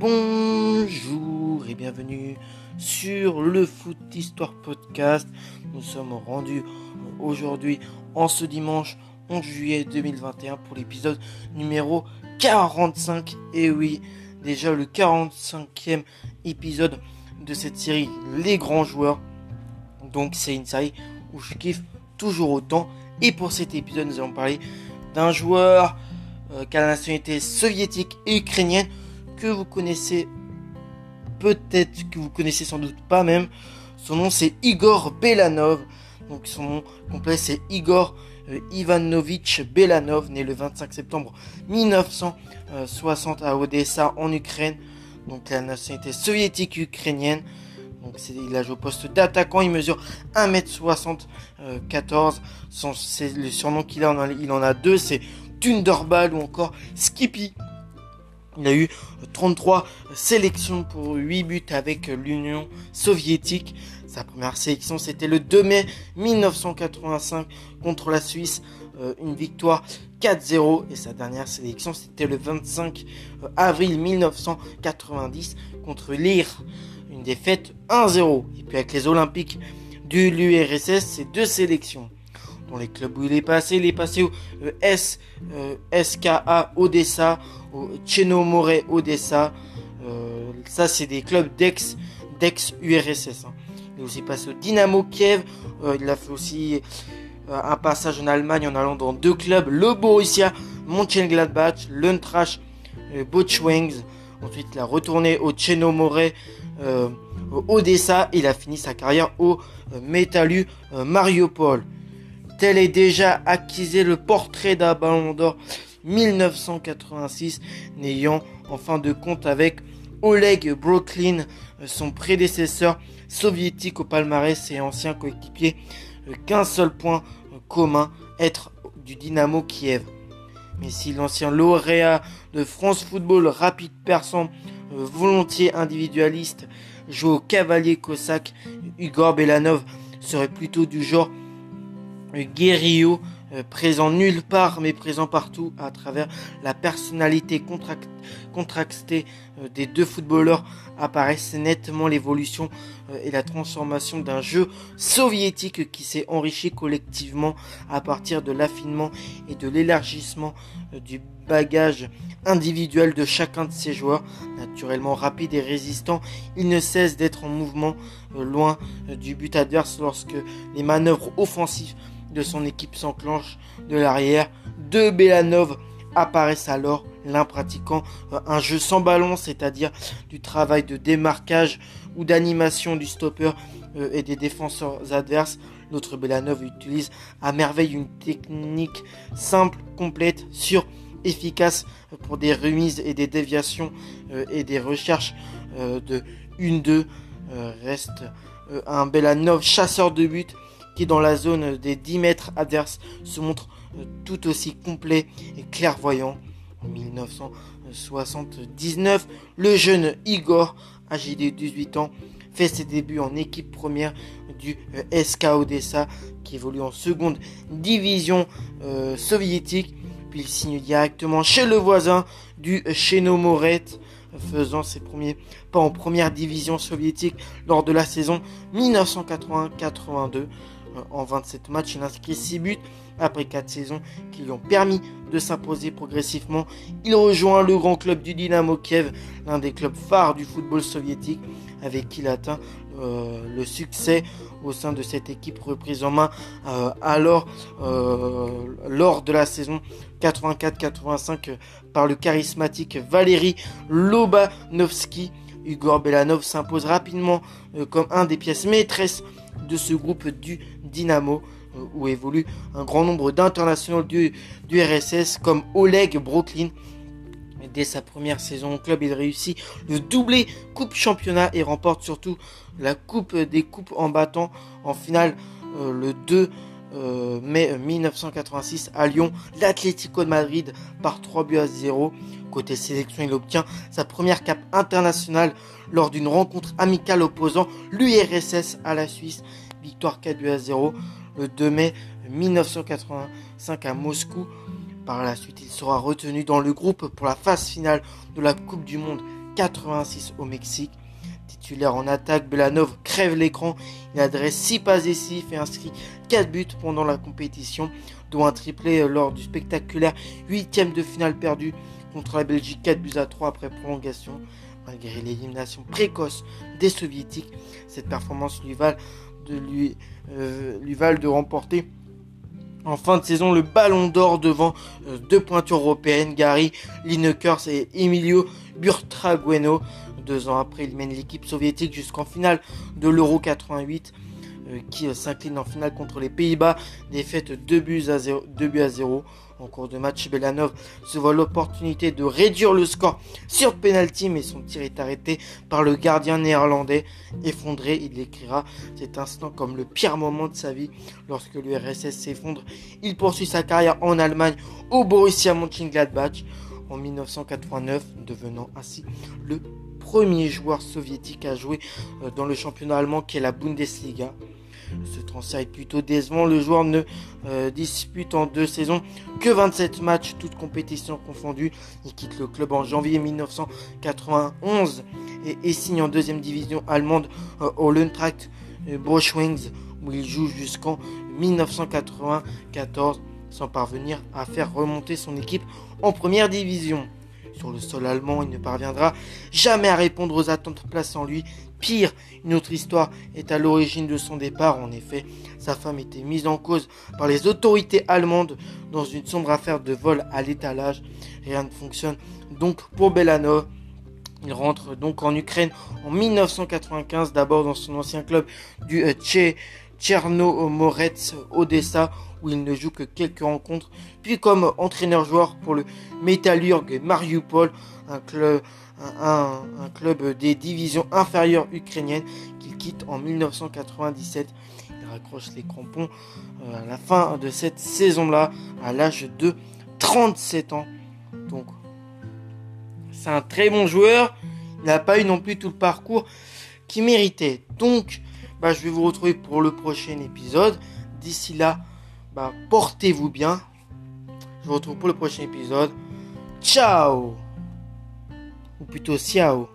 Bonjour et bienvenue sur le Foot Histoire Podcast. Nous sommes rendus aujourd'hui en ce dimanche 11 juillet 2021 pour l'épisode numéro 45. Et oui, déjà le 45e épisode de cette série Les grands joueurs. Donc c'est une série où je kiffe toujours autant. Et pour cet épisode, nous allons parler d'un joueur euh, qui a la nationalité soviétique et ukrainienne que vous connaissez peut-être que vous connaissez sans doute pas même. Son nom c'est Igor Belanov. Donc son nom complet c'est Igor euh, Ivanovich Belanov, né le 25 septembre 1960 à Odessa en Ukraine. Donc la nationalité soviétique ukrainienne. Donc il a joué au poste d'attaquant, il mesure 1m74. Son, le surnom qu'il a, il en a deux, c'est Thunderball ou encore Skippy. Il a eu 33 sélections pour 8 buts avec l'Union soviétique. Sa première sélection, c'était le 2 mai 1985 contre la Suisse. Euh, une victoire 4-0. Et sa dernière sélection, c'était le 25 euh, avril 1990 contre l'IR. Une défaite 1-0. Et puis avec les Olympiques de l'URSS, c'est deux sélections dans les clubs où il est passé. Il est passé au euh, S, euh, SKA Odessa, au Chenomore Odessa. Euh, ça, c'est des clubs d'ex, d'ex URSS. Hein. Il est aussi passé au Dynamo Kiev. il a fait aussi un passage en Allemagne en allant dans deux clubs, le Borussia Mönchengladbach, l'Untrash Bochwings. Ensuite, il a retourné au Chenomore Odessa. Il a fini sa carrière au Metalu Mariupol. Tel est déjà acquisé le portrait d'un ballon d'or 1986, n'ayant en fin de compte avec Oleg Brooklyn, son prédécesseur soviétique au palmarès et ancien coéquipier, qu'un seul point commun, être du Dynamo Kiev. Mais si l'ancien lauréat de France Football rapide persan, volontiers individualiste, joue au cavalier cosaque, Igor Belanov serait plutôt du genre Guerrillo, euh, présent nulle part mais présent partout à travers la personnalité contractée euh, des deux footballeurs apparaissent nettement l'évolution euh, et la transformation d'un jeu soviétique qui s'est enrichi collectivement à partir de l'affinement et de l'élargissement du bagage individuel de chacun de ses joueurs. Naturellement rapide et résistant, il ne cesse d'être en mouvement loin du but adverse lorsque les manœuvres offensives de son équipe s'enclenche de l'arrière. Deux Belanov apparaissent alors, l'un pratiquant euh, un jeu sans ballon, c'est-à-dire du travail de démarquage ou d'animation du stopper euh, et des défenseurs adverses. L'autre Belanov utilise à merveille une technique simple, complète, sûre, efficace pour des remises et des déviations euh, et des recherches de 1-2. Reste un Belanov chasseur de but qui dans la zone des 10 mètres adverses se montre euh, tout aussi complet et clairvoyant. En 1979, le jeune Igor, âgé de 18 ans, fait ses débuts en équipe première du euh, SK Odessa qui évolue en seconde division euh, soviétique. Puis il signe directement chez le voisin du Chenomoret faisant ses premiers pas en première division soviétique lors de la saison 1980-82. Euh, en 27 matchs. Il inscrit 6 buts après 4 saisons qui lui ont permis de s'imposer progressivement. Il rejoint le grand club du Dynamo Kiev, l'un des clubs phares du football soviétique, avec qui il atteint euh, le succès au sein de cette équipe reprise en main euh, alors lors de la saison 84-85 par le charismatique Valérie Lobanovski. Igor Belanov s'impose rapidement comme un des pièces maîtresses de ce groupe du Dynamo euh, où évolue un grand nombre d'internationaux du, du, RSS comme Oleg Brooklyn. Dès sa première saison au club, il réussit le doublé Coupe Championnat et remporte surtout la Coupe des Coupes en battant en finale euh, le 2 euh, mai 1986 à Lyon l'Atlético de Madrid par 3 buts à 0. Côté sélection, il obtient sa première cape internationale lors d'une rencontre amicale opposant l'URSS à la Suisse. Victoire 4 buts à 0 le 2 mai 1985 à Moscou. Par la suite, il sera retenu dans le groupe pour la phase finale de la Coupe du Monde 86 au Mexique. Titulaire en attaque, Belanov crève l'écran. Il adresse 6 passes décisives et inscrit 4 buts pendant la compétition, dont un triplé lors du spectaculaire 8 de finale perdu contre la Belgique 4 buts à 3 après prolongation. Malgré l'élimination précoce des soviétiques, cette performance lui valent euh, de remporter en fin de saison le ballon d'or devant euh, deux pointures européennes, Gary Lineker et Emilio Burtragueno. Deux ans après, il mène l'équipe soviétique jusqu'en finale de l'Euro 88 euh, qui s'incline en finale contre les Pays-Bas, défaite 2 buts à 0. 2 buts à 0. En cours de match, Belanov se voit l'opportunité de réduire le score sur penalty, mais son tir est arrêté par le gardien néerlandais. Effondré, il décrira cet instant comme le pire moment de sa vie lorsque l'URSS s'effondre. Il poursuit sa carrière en Allemagne au Borussia Mönchengladbach en 1989, devenant ainsi le premier joueur soviétique à jouer euh, dans le championnat allemand qui est la Bundesliga. Ce transfert est plutôt décevant. Le joueur ne euh, dispute en deux saisons que 27 matchs, toutes compétitions confondues. Il quitte le club en janvier 1991 et, signe en deuxième division allemande euh, au Lundtracht euh, Wings où il joue jusqu'en 1994 sans parvenir à faire remonter son équipe en première division. Sur le sol allemand, il ne parviendra jamais à répondre aux attentes placées en lui. Pire, une autre histoire est à l'origine de son départ. En effet, sa femme était mise en cause par les autorités allemandes dans une sombre affaire de vol à l'étalage. Rien ne fonctionne donc pour Belanov. Il rentre donc en Ukraine en 1995, d'abord dans son ancien club du euh, Tchernomorets Odessa, où il ne joue que quelques rencontres, puis comme entraîneur-joueur pour le Metalurg Mariupol, un club, un, club des divisions inférieures ukrainiennes qu'il quitte en 1997. Il raccroche les crampons euh, à la fin de cette saison-là, à l'âge de 37 ans. Donc, c'est un très bon joueur. Il n'a pas eu non plus tout le parcours qu'il méritait. Donc, bah, je vais vous retrouver pour le prochain épisode. D'ici là, bah, portez-vous bien. Je vous retrouve pour le prochain épisode. Ciao Ou plutôt ciao